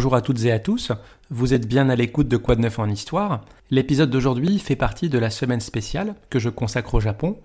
Bonjour à toutes et à tous, vous êtes bien à l'écoute de Quoi de neuf en histoire? L'épisode d'aujourd'hui fait partie de la semaine spéciale que je consacre au Japon.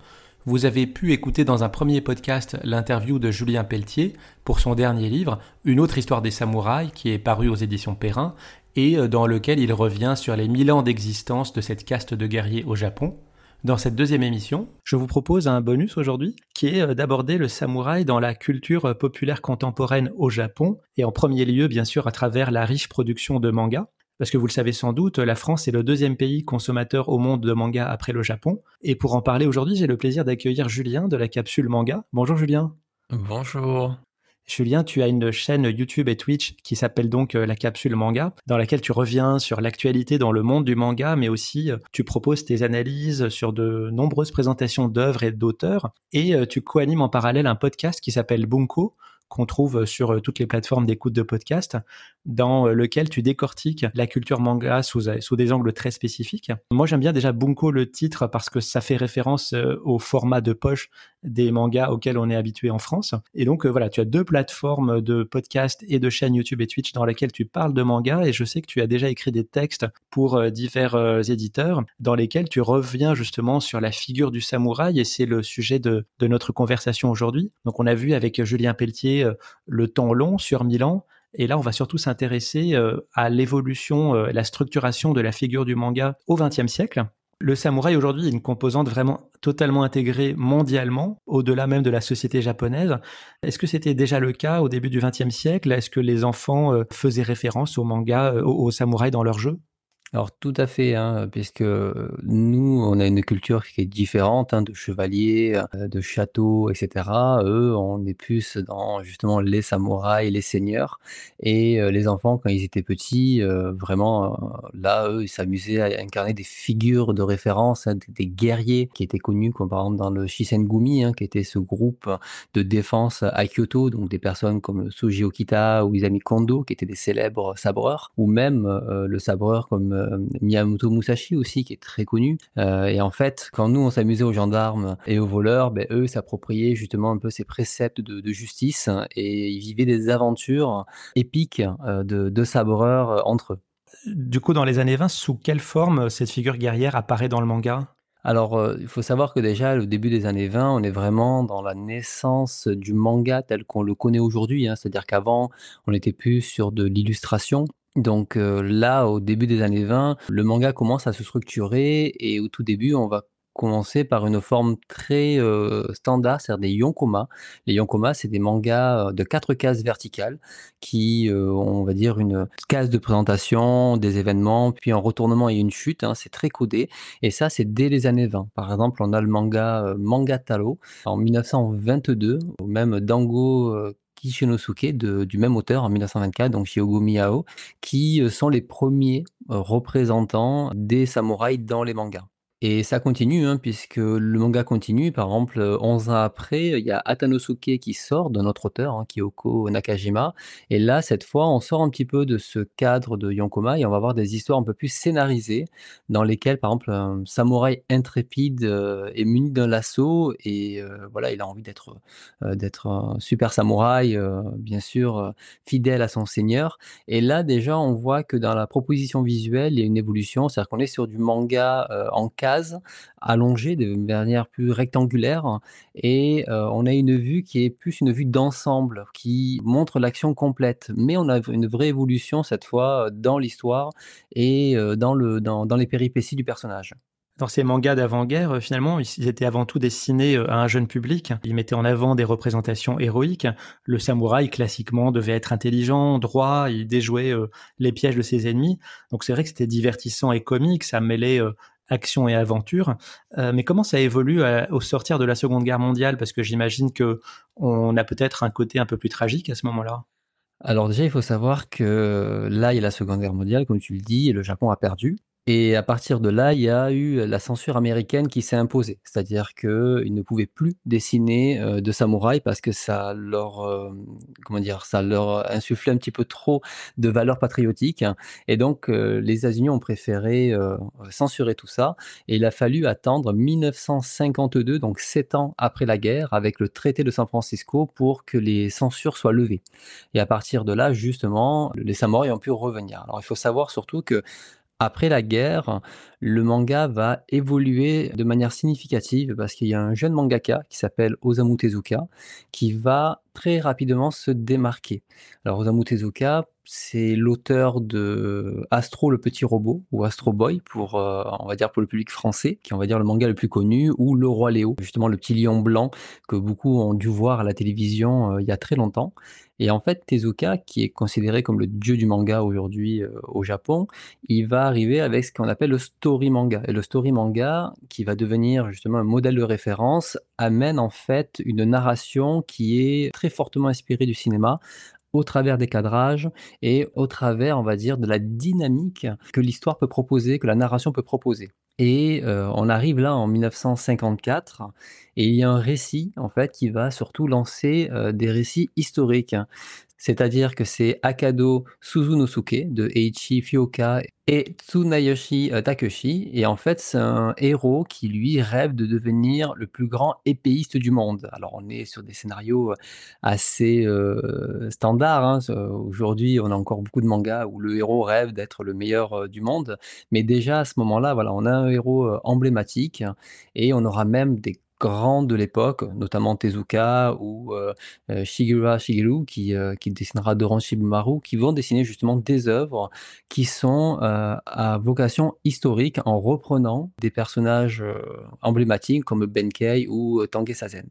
Vous avez pu écouter dans un premier podcast l'interview de Julien Pelletier pour son dernier livre, Une autre histoire des samouraïs, qui est paru aux éditions Perrin, et euh, dans lequel il revient sur les mille ans d'existence de cette caste de guerriers au Japon. Dans cette deuxième émission, je vous propose un bonus aujourd'hui qui est euh, d'aborder le samouraï dans la culture euh, populaire contemporaine au Japon et en premier lieu bien sûr à travers la riche production de manga. Parce que vous le savez sans doute, la France est le deuxième pays consommateur au monde de manga après le Japon. Et pour en parler aujourd'hui, j'ai le plaisir d'accueillir Julien de la capsule manga. Bonjour Julien. Bonjour. Julien, tu as une chaîne YouTube et Twitch qui s'appelle donc euh, la capsule manga, dans laquelle tu reviens sur l'actualité dans le monde du manga, mais aussi euh, tu proposes tes analyses sur de nombreuses présentations d'œuvres et d'auteurs, et euh, tu co-animes en parallèle un podcast qui s'appelle Bunko, qu'on trouve sur euh, toutes les plateformes d'écoute de podcast, dans euh, lequel tu décortiques la culture manga sous, euh, sous des angles très spécifiques. Moi, j'aime bien déjà Bunko le titre parce que ça fait référence au format de poche des mangas auxquels on est habitué en France. Et donc, voilà, tu as deux plateformes de podcast et de chaînes YouTube et Twitch dans lesquelles tu parles de manga et je sais que tu as déjà écrit des textes pour divers éditeurs dans lesquels tu reviens justement sur la figure du samouraï et c'est le sujet de notre conversation aujourd'hui. Donc, on a vu avec Julien Pelletier euh, le temps long sur Milan. Et là, on va surtout s'intéresser euh, à l'évolution, euh, la structuration de la figure du manga au XXe siècle. Le samouraï aujourd'hui est une composante vraiment totalement intégrée mondialement, au-delà même de la société japonaise. Est-ce que c'était déjà le cas au début du XXe siècle? Est-ce que les enfants faisaient référence au manga, au samouraï dans leurs jeux alors tout à fait, hein, puisque nous, on a une culture qui est différente hein, de chevaliers, euh, de châteaux, etc. Eux, on est plus dans justement les samouraïs, les seigneurs, et euh, les enfants quand ils étaient petits, euh, vraiment là, eux, ils s'amusaient à incarner des figures de référence, hein, des guerriers qui étaient connus, comme par exemple dans le Shisengumi, qui était ce groupe de défense à Kyoto, donc des personnes comme Suji Okita ou Izami Kondo, qui étaient des célèbres sabreurs, ou même le sabreur comme euh, Miyamoto Musashi aussi, qui est très connu. Euh, et en fait, quand nous, on s'amusait aux gendarmes et aux voleurs, ben, eux s'appropriaient justement un peu ces préceptes de, justice et ils vivaient des aventures épiques euh, de, de sabreurs entre eux. Du coup, dans les années 20, sous quelle forme cette figure guerrière apparaît dans le manga? Alors, il faut savoir que déjà, au début des années 20, on est vraiment dans la naissance du manga tel qu'on le connaît aujourd'hui. Hein. C'est-à-dire qu'avant, on était plus sur de l'illustration. Donc là, au début des années 20, le manga commence à se structurer et au tout début, on va commencer par une forme très standard, c'est-à-dire des yonkoma. Les yonkoma, c'est des mangas de quatre cases verticales qui ont, on va dire, une case de présentation des événements, puis un retournement et une chute. Hein, c'est très codé. Et ça, c'est dès les années 20. Par exemple, on a le manga Manga Talo en 1922, ou même Dango Kishinosuke du même auteur en 1924, donc Shiogo Miyao, qui euh, sont les premiers euh, représentants des samouraïs dans les mangas. Et ça continue, hein, puisque le manga continue. Par exemple, 11 ans après, il y a Atanosuke qui sort d'un autre auteur, hein, Kyoko Nakajima. Et là, cette fois, on sort un petit peu de ce cadre de Yonkoma et on va voir des histoires un peu plus scénarisées, dans lesquelles, par exemple, un samouraï intrépide euh, est muni d'un lasso et euh, voilà, il a envie d'être euh, d'être un super samouraï, bien sûr, fidèle à son seigneur. Et là, déjà, on voit que dans la proposition visuelle, il y a une évolution, c'est-à-dire qu'on est sur du manga en allongée de manière plus rectangulaire et euh, on a une vue qui est plus une vue d'ensemble qui montre l'action complète. Mais on a une vraie évolution cette fois dans l'histoire et euh, dans, le, dans, dans les péripéties du personnage. Dans ces mangas d'avant-guerre, euh, finalement, ils étaient avant tout destinés à un jeune public. Ils mettaient en avant des représentations héroïques. Le samouraï, classiquement, devait être intelligent, droit, il déjouait les pièges de ses ennemis. Donc c'est vrai que c'était divertissant et comique, ça mêlait action et aventure. Euh, mais comment ça évolue euh, au sortir de la Seconde Guerre mondiale? Parce que j'imagine que on a peut-être un côté un peu plus tragique à ce moment-là. Alors déjà, il faut savoir que là, il y a la Seconde Guerre mondiale, comme tu le dis, et le Japon a perdu. Et à partir de là, il y a eu la censure américaine qui s'est imposée. C'est-à-dire qu'ils ne pouvaient plus dessiner euh, de samouraïs parce que ça leur, euh, comment dire, ça leur insufflait un petit peu trop de valeurs patriotiques. Et donc, euh, les États-Unis ont préféré censurer tout ça. Et il a fallu attendre 1952, donc sept ans après la guerre, avec le traité de San Francisco, pour que les censures soient levées. Et à partir de là, justement, les samouraïs ont pu revenir. Alors, il faut savoir surtout que après la guerre, le manga va évoluer de manière significative parce qu'il y a un jeune mangaka qui s'appelle Osamu Tezuka qui va très rapidement se démarquer. Alors Osamu Tezuka, c'est l'auteur de Astro le petit robot ou Astro Boy pour euh, on va dire pour le public français qui est on va dire le manga le plus connu ou Le roi Léo, justement le petit lion blanc que beaucoup ont dû voir à la télévision euh, il y a très longtemps. Et en fait, Tezuka, qui est considéré comme le dieu du manga aujourd'hui euh, au Japon, il va arriver avec ce qu'on appelle le story manga. Et le story manga, qui va devenir justement un modèle de référence, amène en fait une narration qui est très fortement inspirée du cinéma, au travers des cadrages et au travers, on va dire, de la dynamique que l'histoire peut proposer, que la narration peut proposer. Et euh, on arrive là en 1954 et il y a un récit en fait qui va surtout lancer euh, des récits historiques. C'est-à-dire que c'est Akado Suzunosuke de Eiichi Fioka et Tsunayoshi euh, Takeshi. Et en fait, c'est un héros qui, lui, rêve de devenir le plus grand épéiste du monde. Alors, on est sur des scénarios euh, assez euh, standards. Hein. Aujourd'hui, on a encore beaucoup de mangas où le héros rêve d'être le meilleur du monde. Mais déjà, à ce moment-là, voilà, on a un héros emblématique et on aura même des grands de l'époque, notamment Tezuka ou euh, euh, Shigeru Shigeru qui, euh, qui dessinera Doran Shibumaru, qui vont dessiner justement des œuvres qui sont à vocation historique en reprenant des personnages emblématiques comme Benkei ou Tange Sazen.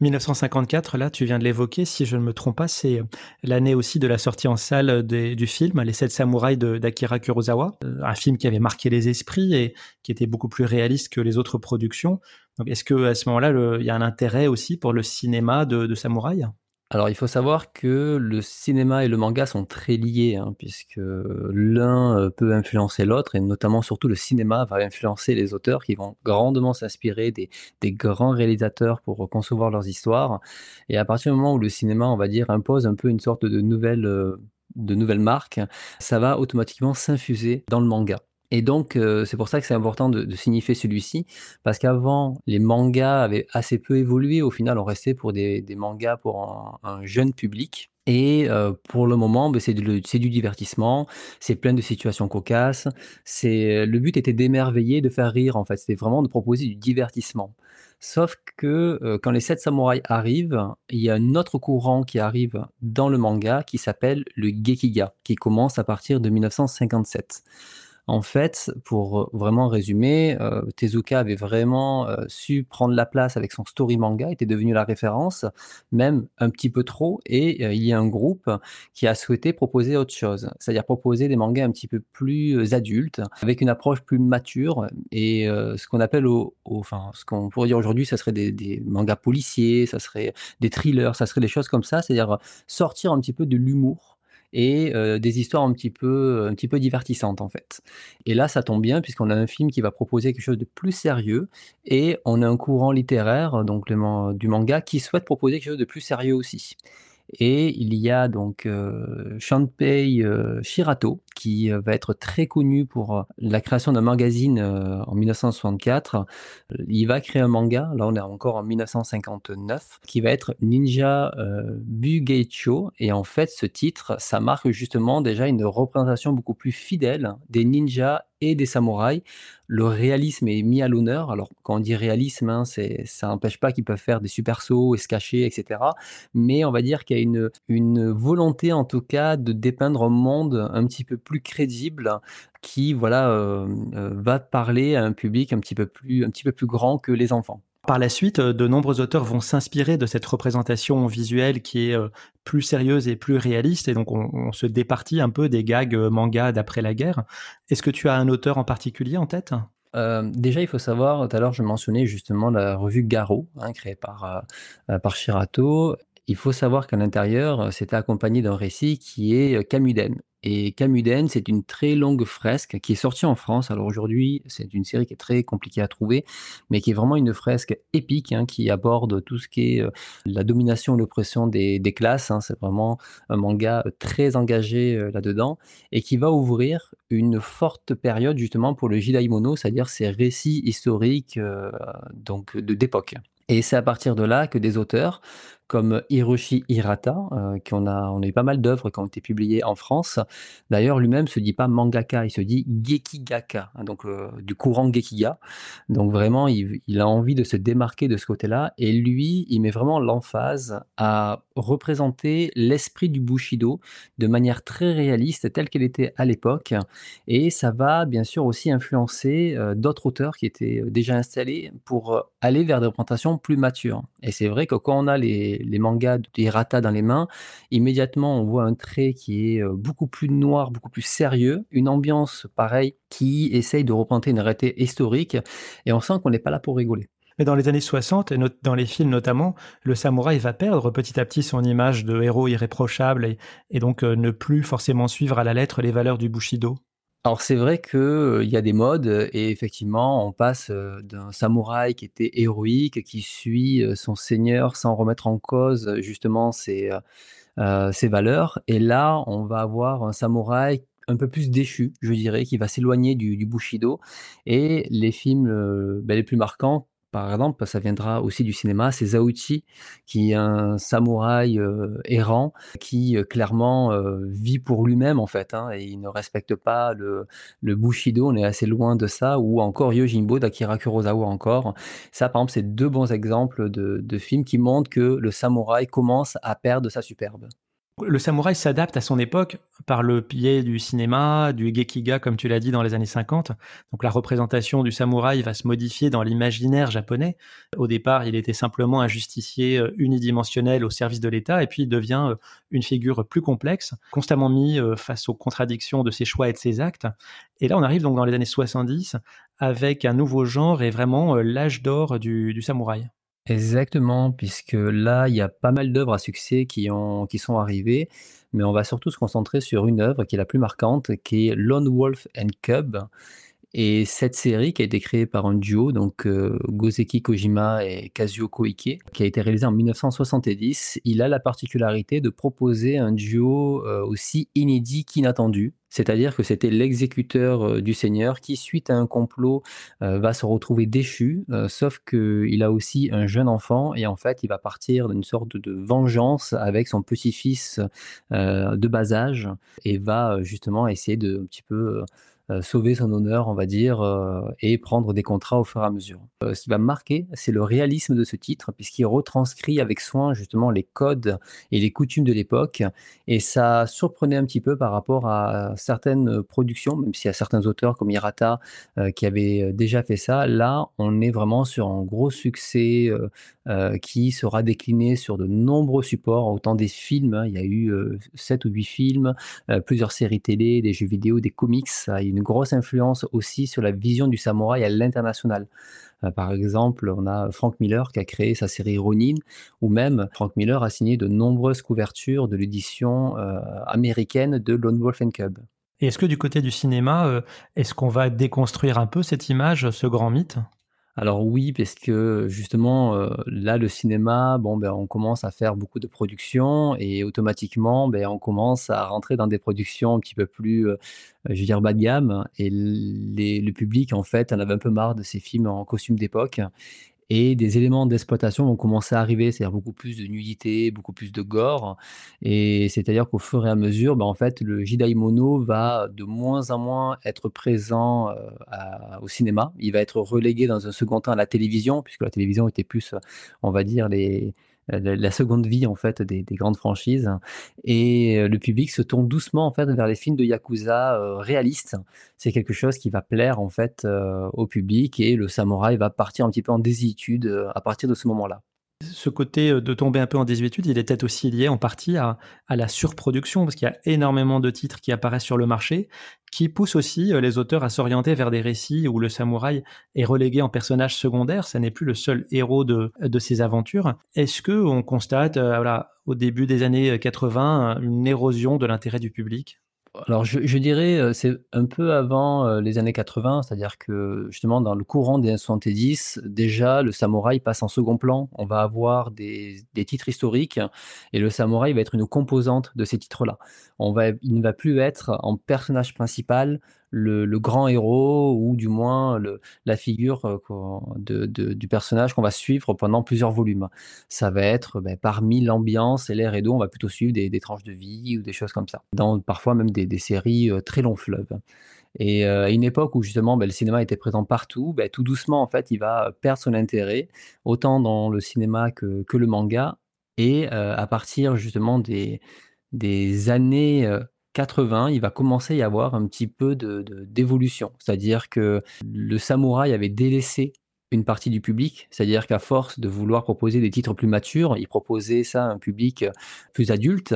1954, là, tu viens de l'évoquer, si je ne me trompe pas, c'est l'année aussi de la sortie en salle du film Les Sept Samouraïs d'Akira Kurosawa, un film qui avait marqué les esprits et qui était beaucoup plus réaliste que les autres productions. Est-ce que à ce moment-là, il y a un intérêt aussi pour le cinéma de, de samouraï? Alors, il faut savoir que le cinéma et le manga sont très liés, hein, puisque l'un euh, peut influencer l'autre, et notamment surtout le cinéma va influencer les auteurs qui vont grandement s'inspirer des, grands réalisateurs pour concevoir leurs histoires. Et à partir du moment où le cinéma, on va dire, impose un peu une sorte de nouvelle, euh, de nouvelle marque, ça va automatiquement s'infuser dans le manga. Et donc, euh, c'est pour ça que c'est important de, signifier celui-ci, parce qu'avant, les mangas avaient assez peu évolué. Au final, on restait pour des, mangas pour un, jeune public. Et euh, pour le moment, ben, c'est du, divertissement, c'est plein de situations cocasses. Le but était d'émerveiller, de faire rire. En fait, c'était vraiment de proposer du divertissement. Sauf que euh, quand les sept samouraïs arrivent, il y a un autre courant qui arrive dans le manga qui s'appelle le Gekiga, qui commence à partir de 1957. En fait, pour vraiment résumer, euh, Tezuka avait vraiment euh, su prendre la place avec son story manga, était devenu la référence, même un petit peu trop, et euh, il y a un groupe qui a souhaité proposer autre chose, c'est-à-dire proposer des mangas un petit peu plus adultes, avec une approche plus mature, et ce qu'on appelle, enfin, ce qu'on pourrait dire aujourd'hui, ça serait des, des, mangas policiers, ça serait des thrillers, ça serait des choses comme ça, c'est-à-dire sortir un petit peu de l'humour et des histoires un petit peu un petit peu divertissantes en fait. Et là, ça tombe bien puisqu'on a un film qui va proposer quelque chose de plus sérieux et on a un courant littéraire, donc du manga, qui souhaite proposer quelque chose de plus sérieux aussi. Et il y a donc euh, Shanpei Shirato, qui euh, va être très connu pour la création d'un magazine en 1964. Il va créer un manga, là on est encore en 1959, qui va être Ninja Bugeicho. Et en fait, ce titre, ça marque justement déjà une représentation beaucoup plus fidèle des ninjas et des samouraïs. Le réalisme est mis à l'honneur. Alors, quand on dit réalisme, hein, ça n'empêche pas qu'ils peuvent faire des super sauts et se cacher, etc. Mais on va dire qu'il y a une, une volonté, en tout cas, de dépeindre un monde un petit peu plus crédible qui, voilà, euh, euh, va parler à un public un petit peu plus, un petit peu plus grand que les enfants. Par la suite, euh, de nombreux auteurs vont s'inspirer de cette représentation visuelle qui est plus sérieuse et plus réaliste, et donc on, se départit un peu des gags manga d'après la guerre. Est-ce que tu as un auteur en particulier en tête? Déjà, il faut savoir, tout à l'heure, je mentionnais justement la revue Garo, hein, créée par, par Shirato. Il faut savoir qu'à l'intérieur, c'était accompagné d'un récit qui est Kamuden. Et Kamuden, c'est une très longue fresque qui est sortie en France. Alors aujourd'hui, c'est une série qui est très compliquée à trouver, mais qui est vraiment une fresque épique hein, qui aborde tout ce qui est euh, la domination et l'oppression des, classes. Hein. C'est vraiment un manga très engagé euh, là-dedans et qui va ouvrir une forte période justement pour le Jidaimono, c'est-à-dire ces récits historiques euh, donc d'époque. Et c'est à partir de là que des auteurs comme Hiroshi Hirata, euh, qui on a, on a eu pas mal d'œuvres qui ont été publiées en France. D'ailleurs, lui-même se dit pas mangaka, il se dit gekigaka, hein, donc euh, du courant gekiga. Donc vraiment, il, a envie de se démarquer de ce côté-là. Et lui, il met vraiment l'emphase à représenter l'esprit du Bushido de manière très réaliste, telle qu'elle était à l'époque. Et ça va bien sûr aussi influencer euh, d'autres auteurs qui étaient déjà installés pour aller vers des représentations plus matures. Et c'est vrai que quand on a les, les mangas d'Hirata dans les mains, immédiatement on voit un trait qui est euh, beaucoup plus noir, beaucoup plus sérieux, une ambiance pareille qui essaye de représenter une réalité historique, et on sent qu'on n'est pas là pour rigoler. Mais dans les années 60, et dans les films notamment, le samouraï va perdre petit à petit son image de héros irréprochable et, donc euh, ne plus forcément suivre à la lettre les valeurs du Bushido. Alors c'est vrai qu'il y a des modes et effectivement on passe, d'un samouraï qui était héroïque, qui suit, son seigneur sans remettre en cause, justement ses, ses valeurs. Et là on va avoir un samouraï un peu plus déchu, je dirais, qui va s'éloigner du bushido. Et les films, bah, les plus marquants par exemple, ça viendra aussi du cinéma, c'est Zauchi, qui est un samouraï euh, errant, qui euh, clairement euh, vit pour lui-même en fait, hein, et il ne respecte pas le, Bushido, on est assez loin de ça, ou encore Yojimbo d'Akira Kurosawa encore. Ça, par exemple, c'est deux bons exemples de films qui montrent que le samouraï commence à perdre sa superbe le samouraï s'adapte à son époque par le biais du cinéma, du gekiga, comme tu l'as dit dans les années 50. Donc la représentation du samouraï va se modifier dans l'imaginaire japonais. Au départ, il était simplement un justicier euh, unidimensionnel au service de l'État, et puis il devient euh, une figure plus complexe, constamment mis euh, face aux contradictions de ses choix et de ses actes. Et là, on arrive donc dans les années 70 avec un nouveau genre et vraiment l'âge d'or du samouraï. Exactement, puisque là, il y a pas mal d'œuvres à succès qui ont qui sont arrivées, mais on va surtout se concentrer sur une œuvre qui est la plus marquante, qui est Lone Wolf and Cub et cette série qui a été créée par un duo, donc euh, Gozeki Kojima et Kazuo Koike, qui a été réalisée en 1970, il a la particularité de proposer un duo euh, aussi inédit qu'inattendu. C'est-à-dire que c'était l'exécuteur euh, du Seigneur qui, suite à un complot, va se retrouver déchu, sauf qu'il a aussi un jeune enfant et en fait il va partir d'une sorte de vengeance avec son petit-fils de bas âge et va justement essayer de un petit peu euh, sauver son honneur, on va dire, euh, et prendre des contrats au fur et à mesure. Euh, ce qui va marquer, c'est le réalisme de ce titre, puisqu'il retranscrit avec soin justement les codes et les coutumes de l'époque, et ça surprenait un petit peu par rapport à certaines productions, même s'il y a certains auteurs comme Hirata qui avaient déjà fait ça. Là, on est vraiment sur un gros succès qui sera décliné sur de nombreux supports, autant des films, hein, il y a eu 7 ou 8 films, plusieurs séries télé, des jeux vidéo, des comics, ça a une grosse influence aussi sur la vision du samouraï à l'international. Euh, par exemple, on a Frank Miller qui a créé sa série Ronin, ou même Frank Miller a signé de nombreuses couvertures de l'édition euh, américaine de Lone Wolf and Cub. Et est-ce que du côté du cinéma, euh, est-ce qu'on va déconstruire un peu cette image, ce grand mythe? Alors oui, parce que justement, là, le cinéma, bon, ben, on commence à faire beaucoup de productions et automatiquement, ben, on commence à rentrer dans des productions un petit peu plus, je veux dire bas de gamme et le public, en fait, en avait un peu marre de ces films en costume d'époque et des éléments d'exploitation vont commencer à arriver, c'est-à-dire beaucoup plus de nudité, beaucoup plus de gore. Et c'est-à-dire qu'au fur et à mesure, ben, en fait, le Jidaimono va de moins en moins être présent euh, au cinéma. Il va être relégué dans un second temps à la télévision, puisque la télévision était plus, on va dire, les, la seconde vie en fait des, grandes franchises et euh, le public se tourne doucement en vers les films de yakuza euh, réalistes. C'est quelque chose qui va plaire en fait euh, au public et le samouraï va partir un petit peu en désuétude à partir de ce moment-là ce côté de tomber un peu en désuétude, il est peut-être aussi lié en partie à, la surproduction, parce qu'il y a énormément de titres qui apparaissent sur le marché, qui poussent aussi les auteurs à s'orienter vers des récits où le samouraï est relégué en personnage secondaire, ça n'est plus le seul héros de, ses aventures. Est-ce que on constate, voilà, au début des années 80, une érosion de l'intérêt du public? Alors je dirais, c'est un peu avant, les années 80, c'est-à-dire que justement dans le courant des années 70, déjà le samouraï passe en second plan. On va avoir des des titres historiques et le samouraï va être une composante de ces titres-là. On va il ne va plus être en personnage principal, le grand héros ou du moins le la figure, qu'on de du personnage qu'on va suivre pendant plusieurs volumes. Ça va être, beh, parmi l'ambiance et l'air et d'eau, on va plutôt suivre des tranches de vie ou des choses comme ça. Dans parfois même des des séries, heu, très longs fleuves et heu, à une époque où justement, bah, le cinéma était présent partout, bah, tout doucement en fait, il va perdre son intérêt, autant dans le cinéma que que le manga et à partir justement des des années, 80, il va commencer à y avoir un petit peu de d'évolution. C'est-à-dire que le samouraï avait délaissé une partie du public, c'est-à-dire qu'à force de vouloir proposer des titres plus matures, il proposait ça à un public, heu, plus adulte,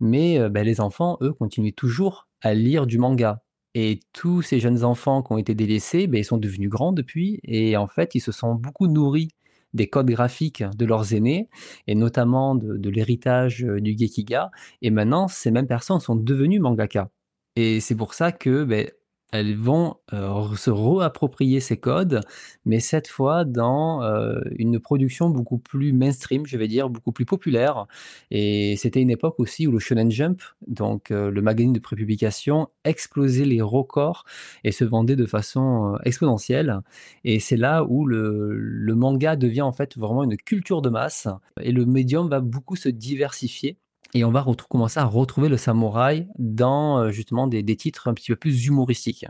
mais heu, bah, les enfants, eux, continuaient toujours à lire du manga. Et tous ces jeunes enfants qui ont été délaissés, beh, ils sont devenus grands depuis. Et en fait, ils se sont beaucoup nourris des codes graphiques de leurs aînés et notamment de l'héritage, heu, du Gekiga. Et maintenant ces mêmes personnes sont devenues mangaka. Et c'est pour ça que, beh, elles vont, re se réapproprier ces codes, mais cette fois dans, heu, une production beaucoup plus mainstream, je vais dire, beaucoup plus populaire. Et c'était une époque aussi où le Shonen Jump, donc heu, le magazine de prépublication, explosait les records et se vendait de façon, exponentielle. Et c'est là où le le manga devient en fait vraiment une culture de masse et le médium va beaucoup se diversifier et on va commencer à retrouver le samouraï dans, heu, justement des titres un petit peu plus humoristiques.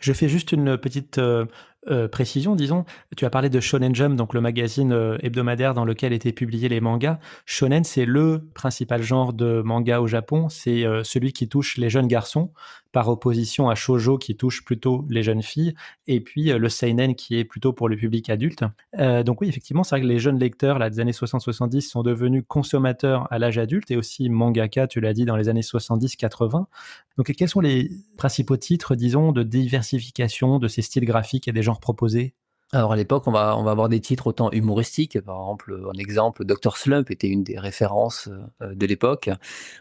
Je fais juste une petite, heu heu, précision, disons. Tu as parlé de Shonen Jump, donc le magazine, hebdomadaire dans lequel étaient publiés les mangas. Shonen, c'est le principal genre de manga au Japon. C'est, celui qui touche les jeunes garçons, par opposition à Shoujo qui touche plutôt les jeunes filles et puis, heu, le seinen qui est plutôt pour le public adulte. Heu, donc oui, effectivement, c'est vrai que les jeunes lecteurs là des années 60-70 sont devenus consommateurs à l'âge adulte et aussi mangaka, tu l'as dit, dans les années 70-80. Donc quels sont les principaux titres, disons, de diversification de ces styles graphiques et des genres proposés? Alors à l'époque, on va on va avoir des titres autant humoristiques, par exemple, un exemple, Docteur Slump était une des références, heu, de l'époque.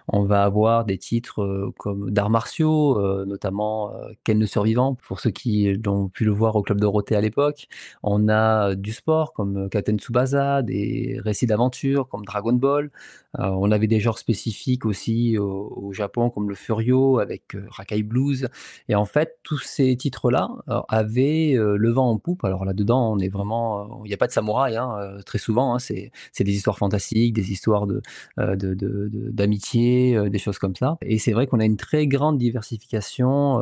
On va avoir des titres, heu, comme d'arts martiaux, heu, notamment, Ken le survivant, pour ceux qui l'ont pu le voir au Club Dorothée à l'époque. On a du sport comme Captain Tsubasa, des récits d'aventure comme Dragon Ball. Heu, on avait des genres spécifiques aussi au Japon comme le Furio avec, heu, Rakai Blues et en fait, tous ces titres-là, heu, avaient, le vent en poupe. Alors là-dedans, on est vraiment, il y a pas de samouraï, hein, très souvent, hein, c'est des histoires fantastiques, des histoires de, d'amitié, des choses comme ça et c'est vrai qu'on a une très grande diversification,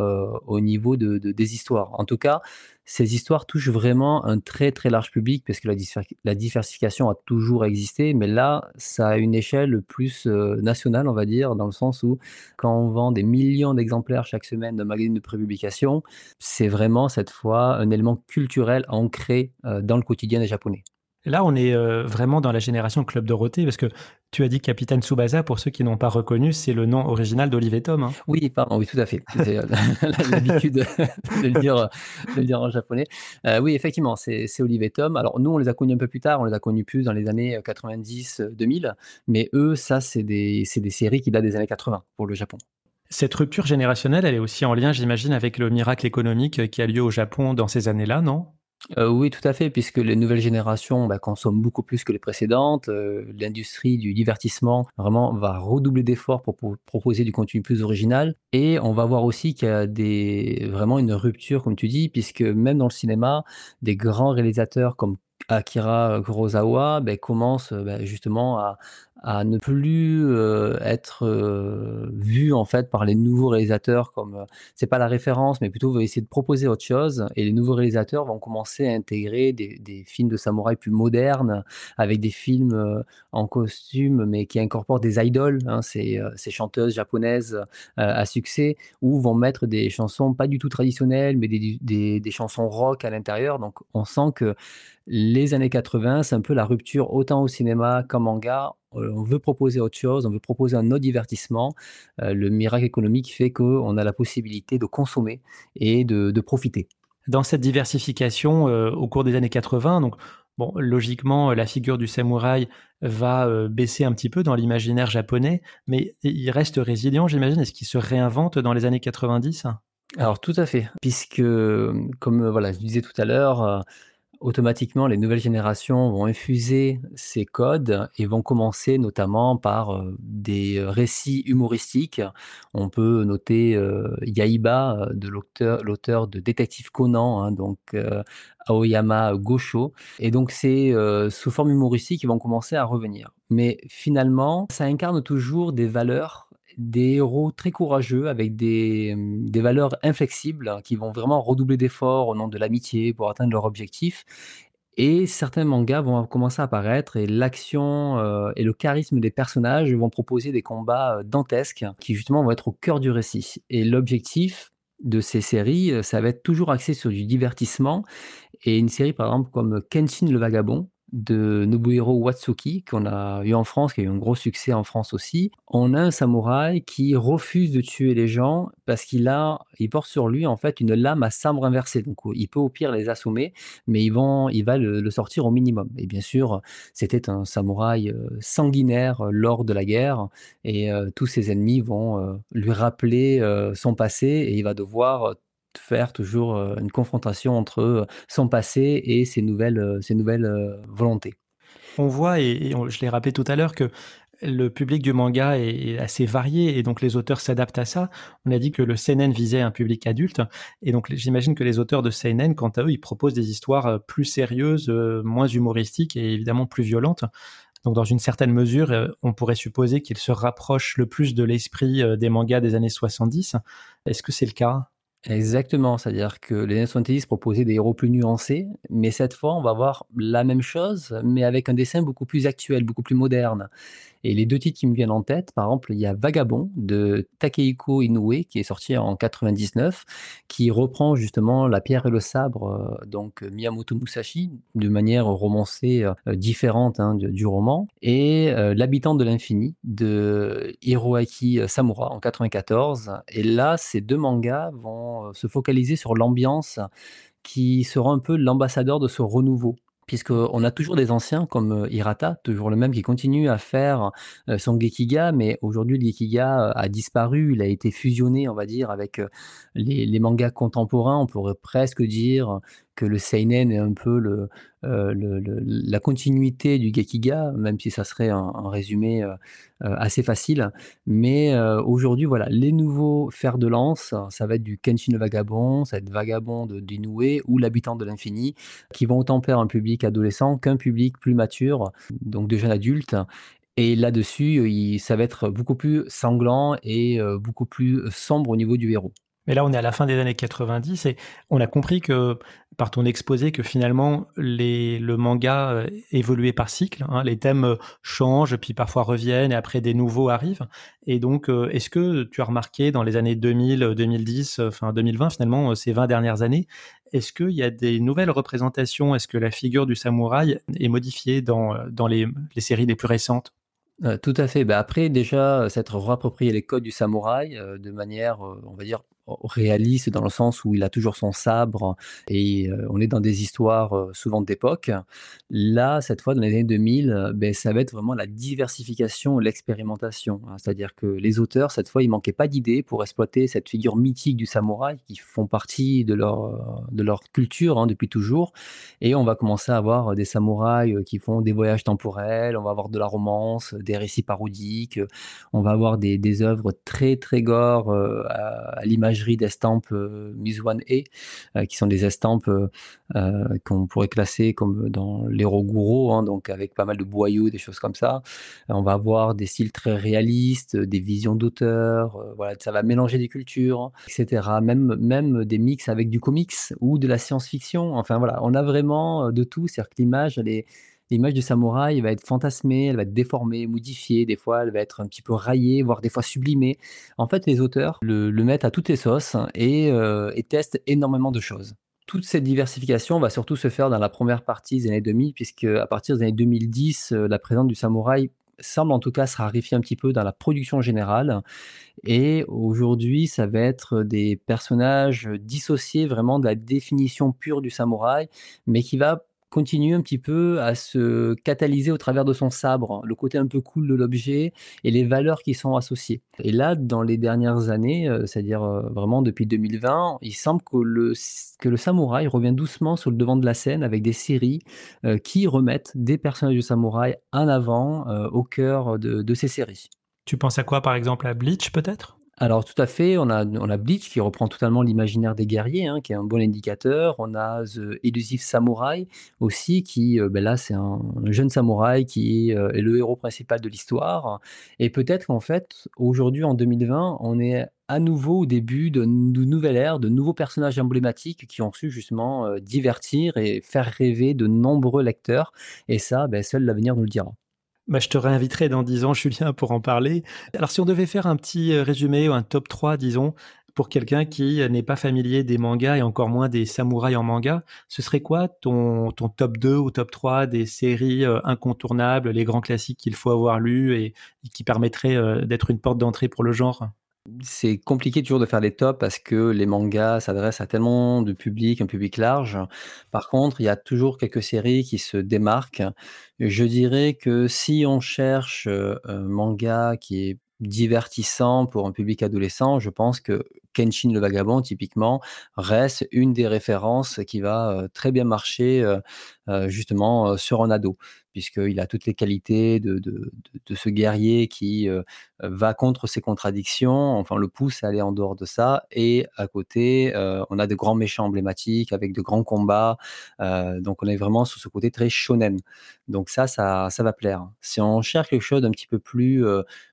au niveau de des histoires. En tout cas, ces histoires touchent vraiment un très, très large public parce que la la diversification a toujours existé, mais là, ça a une échelle plus, heu, nationale, on va dire, dans le sens où quand on vend des millions d'exemplaires chaque semaine d'un magazine de prépublication, c'est vraiment cette fois un élément culturel ancré, heu, dans le quotidien des Japonais. Là, on est, heu, vraiment dans la génération Club Dorothée parce que tu as dit Capitaine Tsubasa, pour ceux qui n'ont pas reconnu, c'est le nom original d'Olive et Tom, hein? Oui, pardon, oui, tout à fait. J'ai l'habitude de le dire, de le dire en japonais. Heu, oui, effectivement, c'est et Tom. Alors nous, on les a connus un peu plus tard, on les a connus plus dans les années 90-2000, mais eux, ça, c'est des c'est des séries qui datent des années 80 pour le Japon. Cette rupture générationnelle, elle est aussi en lien, j'imagine, avec le miracle économique qui a lieu au Japon dans ces années-là, non? Heu, oui, tout à fait, puisque les nouvelles générations, bah, consomment beaucoup plus que les précédentes. Heu, l'industrie du divertissement, vraiment, va redoubler d'efforts pour proposer du contenu plus original et on va voir aussi qu'il y a vraiment une rupture, comme tu dis, puisque même dans le cinéma, des grands réalisateurs comme Akira Kurosawa, beh, commencent, bah, justement à à ne plus, heu, être, heu, vus en fait par les nouveaux réalisateurs comme, heu, c'est pas la référence, mais plutôt essayer de proposer autre chose et les nouveaux réalisateurs vont commencer à intégrer des des films de samouraï plus modernes, avec des films, heu, en costume, mais qui incorporent des idoles, hein, ces, chanteuses japonaises, à succès, ou vont mettre des chansons pas du tout traditionnelles, mais des des des chansons rock à l'intérieur. Donc on sent que les années 80, c'est un peu la rupture autant au cinéma qu'en manga. Heu, on veut proposer autre chose, on veut proposer un autre divertissement. Heu, le miracle économique fait qu'on a la possibilité de consommer et de de profiter. Dans cette diversification, heu, au cours des années 80, donc Bon, logiquement, la figure du samouraï va euh, baisser un petit peu dans l'imaginaire japonais, mais il reste résilient, j'imagine. Est-ce qu'il se réinvente dans les années 90 Alors tout à fait, puisque comme voilà, je disais tout à l'heure, automatiquement, les nouvelles générations vont infuser ces codes et vont commencer notamment par euh, des récits humoristiques. On peut noter euh, Yaiba, euh, de l'auteur de Détective Conan, hein, donc Aoyama Gosho. Et donc, c'est sous forme humoristique qui vont commencer à revenir. Mais finalement, ça incarne toujours des valeurs des héros très courageux avec des, des valeurs inflexibles hein, qui vont vraiment redoubler d'efforts au nom de l'amitié pour atteindre leur objectif. Et certains mangas vont commencer à apparaître et l'action et le charisme des personnages vont proposer des combats dantesques qui justement vont être au cœur du récit. Et l'objectif de ces séries, ça va être toujours axé sur du divertissement. Et une série par exemple comme Kenshin le Vagabond, de Nobuhiro Watsuki, qu'on a eu en France, qui a eu un gros succès en France aussi. On a un samouraï qui refuse de tuer les gens parce qu'il a, il porte sur lui en fait une lame à sabre inversée. Donc il peut au pire les assommer, mais il va le, sortir au minimum. Et bien sûr, c'était un samouraï euh, sanguinaire euh, lors de la guerre, et euh, tous ses ennemis vont lui rappeler son passé, et il va devoir faire toujours une confrontation entre son passé et ses nouvelles, ses nouvelles volontés. On voit, et, je l'ai rappelé tout à l'heure, que le public du manga est assez varié et donc les auteurs s'adaptent à ça. On a dit que le seinen visait un public adulte et donc j'imagine que les auteurs de seinen, quant à eux, ils proposent des histoires plus sérieuses, moins humoristiques et évidemment plus violentes. Donc dans une certaine mesure, on pourrait supposer qu'ils se rapprochent le plus de l'esprit des mangas des années 70. Est-ce que c'est le cas? Exactement, c'est-à-dire que les années 70 proposaient des héros plus nuancés, mais cette fois, on va voir la même chose, mais avec un dessin beaucoup plus actuel, beaucoup plus moderne. Et les deux titres qui me viennent en tête, par exemple, il y a Vagabond de Takehiko Inoue qui est sorti en 99, qui reprend justement la pierre et le sabre, euh, donc Miyamoto Musashi, de manière romancée euh, différente hein, du, roman, et euh, L'habitant de l'infini de Hiroaki Samura en 94. Et là, ces deux mangas vont se focaliser sur l'ambiance qui sera un peu l'ambassadeur de ce renouveau puisqu'on a toujours des anciens comme Hirata, toujours le même, qui continue à faire son Gekiga, mais aujourd'hui le Gekiga a disparu, il a été fusionné, on va dire, avec les, mangas contemporains. On pourrait presque dire que le seinen est un peu euh, le, la continuité du gekiga, même si ça serait un, résumé euh, euh, assez facile. Mais aujourd'hui, voilà, les nouveaux fers de lance, ça va être du Kenshin Vagabond, ça va être Vagabond d'Inoue ou L'habitant de l'infini, qui vont autant plaire un public adolescent qu'un public plus mature, donc de jeunes adultes. Et là-dessus, ça va être beaucoup plus sanglant et beaucoup plus sombre au niveau du héros. Mais là, on est à la fin des années 90 et on a compris que, par ton exposé, que finalement, le manga euh, évoluait par cycle. Hein. les thèmes euh, changent, puis parfois reviennent, et après des nouveaux arrivent. Et donc, euh, est-ce que tu as remarqué dans les années 2000, 2010, enfin 2020, finalement, ces 20 dernières années, est-ce qu'il y a des nouvelles représentations? Est-ce que la figure du samouraï est modifiée dans, dans les, les séries les plus récentes? Tout à fait. Bah, après, déjà, s'être réapproprié les codes du samouraï de manière, on va dire, réaliste dans le sens où il a toujours son sabre et euh, on est dans des histoires euh, souvent d'époque. Là, cette fois, dans les années 2000, euh, ben, ça va être vraiment la diversification l'expérimentation. Hein. C'est-à-dire que les auteurs, cette fois, ils manquaient pas d'idées pour exploiter cette figure mythique du samouraï qui font partie de leur, de leur culture hein, depuis toujours. Et on va commencer à avoir des samouraïs qui font des voyages temporels, on va avoir de la romance, des récits parodiques, on va avoir des, des œuvres très, très gore à, à l'image d'estampes euh, One E, euh, qui sont des estampes euh, qu'on pourrait classer comme dans l'Eroguro, hein, donc avec pas mal de boyaux, des choses comme ça. on va avoir des styles très réalistes, des visions d'auteur, voilà, ça va mélanger des cultures, etc. Même, même des mix avec du comics ou de la science-fiction. Enfin voilà, on a vraiment de tout, c'est-à-dire que l'image, elle est l'image du samouraï va être fantasmée, elle va être déformée, modifiée, des fois elle va être un petit peu raillée, voire des fois sublimée. En fait, les auteurs le, mettent à toutes les sauces euh, et, testent énormément de choses toute cette diversification va surtout se faire dans la première partie des années 2000, puisque à partir des années 2010, euh, la présence du samouraï semble en tout cas se raréfier un petit peu dans la production générale. Et aujourd'hui, ça va être des personnages dissociés vraiment de la définition pure du samouraï, mais qui va continue un petit peu à se catalyser au travers de son sabre, le côté un peu cool de l'objet et les valeurs qui sont associées. Et là, dans les dernières années, euh, c'est-à-dire euh, vraiment depuis 2020, il semble que le, que le samouraï revient doucement sur le devant de la scène avec des séries euh, qui remettent des personnages de samouraï en avant au cœur de, de ces séries. Tu penses à quoi par exemple à Bleach peut-être? Alors tout à fait, on a, on a Bleach qui reprend totalement l'imaginaire des guerriers, hein, qui est un bon indicateur. On a The Elusive Samurai aussi, qui euh, ben là c'est un, jeune samouraï qui euh, est le héros principal de l'histoire. Et peut-être qu'en fait, aujourd'hui en 2020, on est à nouveau au début de, nouvelles ères, de nouveaux personnages emblématiques qui ont su justement euh, divertir et faire rêver de nombreux lecteurs. Et ça, ben, seul l'avenir nous le dira. Bah, je te réinviterai dans 10 ans, Julien, pour en parler. Alors, si on devait faire un petit euh, résumé ou un top 3, disons, pour quelqu'un qui n'est pas familier des mangas et encore moins des samouraïs en manga, ce serait quoi ton, ton top 2 ou top 3 des séries euh, incontournables, les grands classiques qu'il faut avoir lus et, qui permettraient euh, d'être une porte d'entrée pour le genre? C'est compliqué toujours de faire des tops parce que les mangas s'adressent à tellement de public, un public large. Par contre, il y a toujours quelques séries qui se démarquent. Je dirais que si on cherche euh, un manga qui est divertissant pour un public adolescent, je pense que Kenshin le Vagabond, typiquement, reste une des références qui va euh, très bien marcher euh, justement sur un ado puisqu'il a toutes les qualités de, de, ce guerrier qui euh, va contre ses contradictions, enfin le pousse à aller en dehors de ça. Et à côté, euh, on a de grands méchants emblématiques avec de grands combats. Euh, donc on est vraiment sur ce côté très shonen. Donc ça, ça, ça va plaire. Si on cherche quelque chose d'un petit peu plus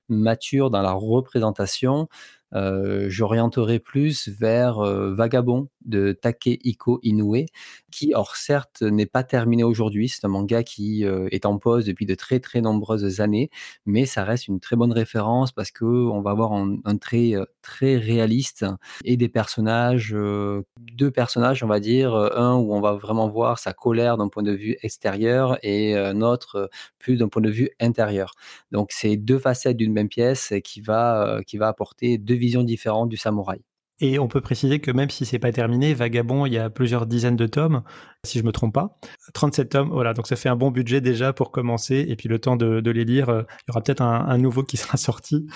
mature dans la représentation, j'orienterai plus vers Vagabond de Takehiko Inoue, qui, or certes, n'est pas terminé aujourd'hui. C'est un manga qui euh, est en pause depuis de très très nombreuses années, mais ça reste une très bonne référence parce que on va avoir un, trait très réaliste et des personnages, deux personnages, on va dire, un où on va vraiment voir sa colère d'un point de vue extérieur et un autre plus d'un point de vue intérieur. Donc c'est deux facettes d'une même pièce qui va qui va apporter deux visions différentes du samouraï. Et on peut préciser que même si c'est pas terminé, Vagabond, il y a plusieurs dizaines de tomes, si je me trompe pas. 37 tomes, voilà, donc ça fait un bon budget déjà pour commencer. Et puis le temps de, les lire, euh, il y aura peut-être un, nouveau qui sera sorti.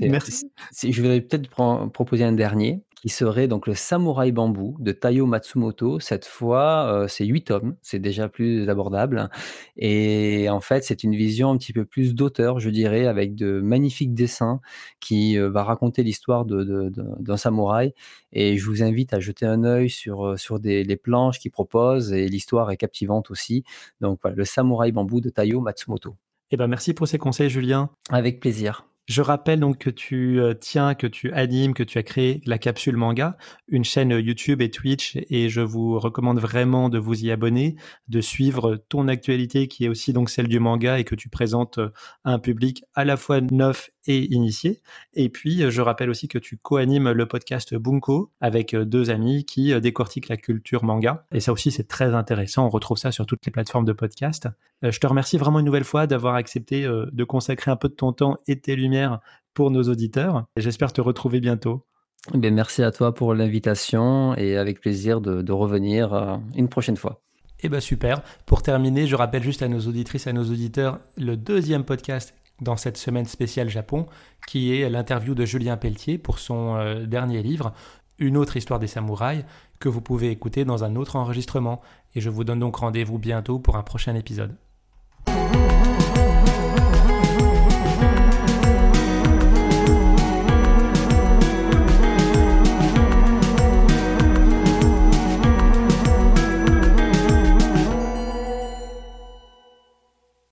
Merci. Je vais peut-être proposer un dernier qui serait donc le Samouraï Bambou de Taiyo Matsumoto. Cette fois, euh, c'est 8 tomes, c'est déjà plus abordable. Et en fait, c'est une vision un petit peu plus d'auteur, je dirais, avec de magnifiques dessins qui euh, va raconter l'histoire d'un samouraï. Et je vous invite à jeter un œil sur, euh, sur des, les planches qu'il propose et l'histoire est captivante aussi. Donc voilà, le Samouraï Bambou de Taiyo Matsumoto. Eh ben, merci pour ces conseils, Julien. Avec plaisir. Je rappelle donc que tu euh, tiens, que tu animes, que tu as créé la capsule manga, une chaîne YouTube et Twitch, et je vous recommande vraiment de vous y abonner, de suivre ton actualité qui est aussi donc celle du manga et que tu présentes euh, à un public à la fois neuf et initié. Et puis, euh, je rappelle aussi que tu co-animes le podcast Bunko avec euh, deux amis qui euh, décortiquent la culture manga. Et ça aussi, c'est très intéressant. On retrouve ça sur toutes les plateformes de podcast. Je te remercie vraiment une nouvelle fois d'avoir accepté de consacrer un peu de ton temps et tes lumières pour nos auditeurs. J'espère te retrouver bientôt. Eh bien, merci à toi pour l'invitation et avec plaisir de, revenir une prochaine fois. Eh bien super. Pour terminer, je rappelle juste à nos auditrices et à nos auditeurs le deuxième podcast dans cette semaine spéciale Japon, qui est l'interview de Julien Pelletier pour son euh, dernier livre, Une autre histoire des samouraïs, que vous pouvez écouter dans un autre enregistrement. Et je vous donne donc rendez-vous bientôt pour un prochain épisode.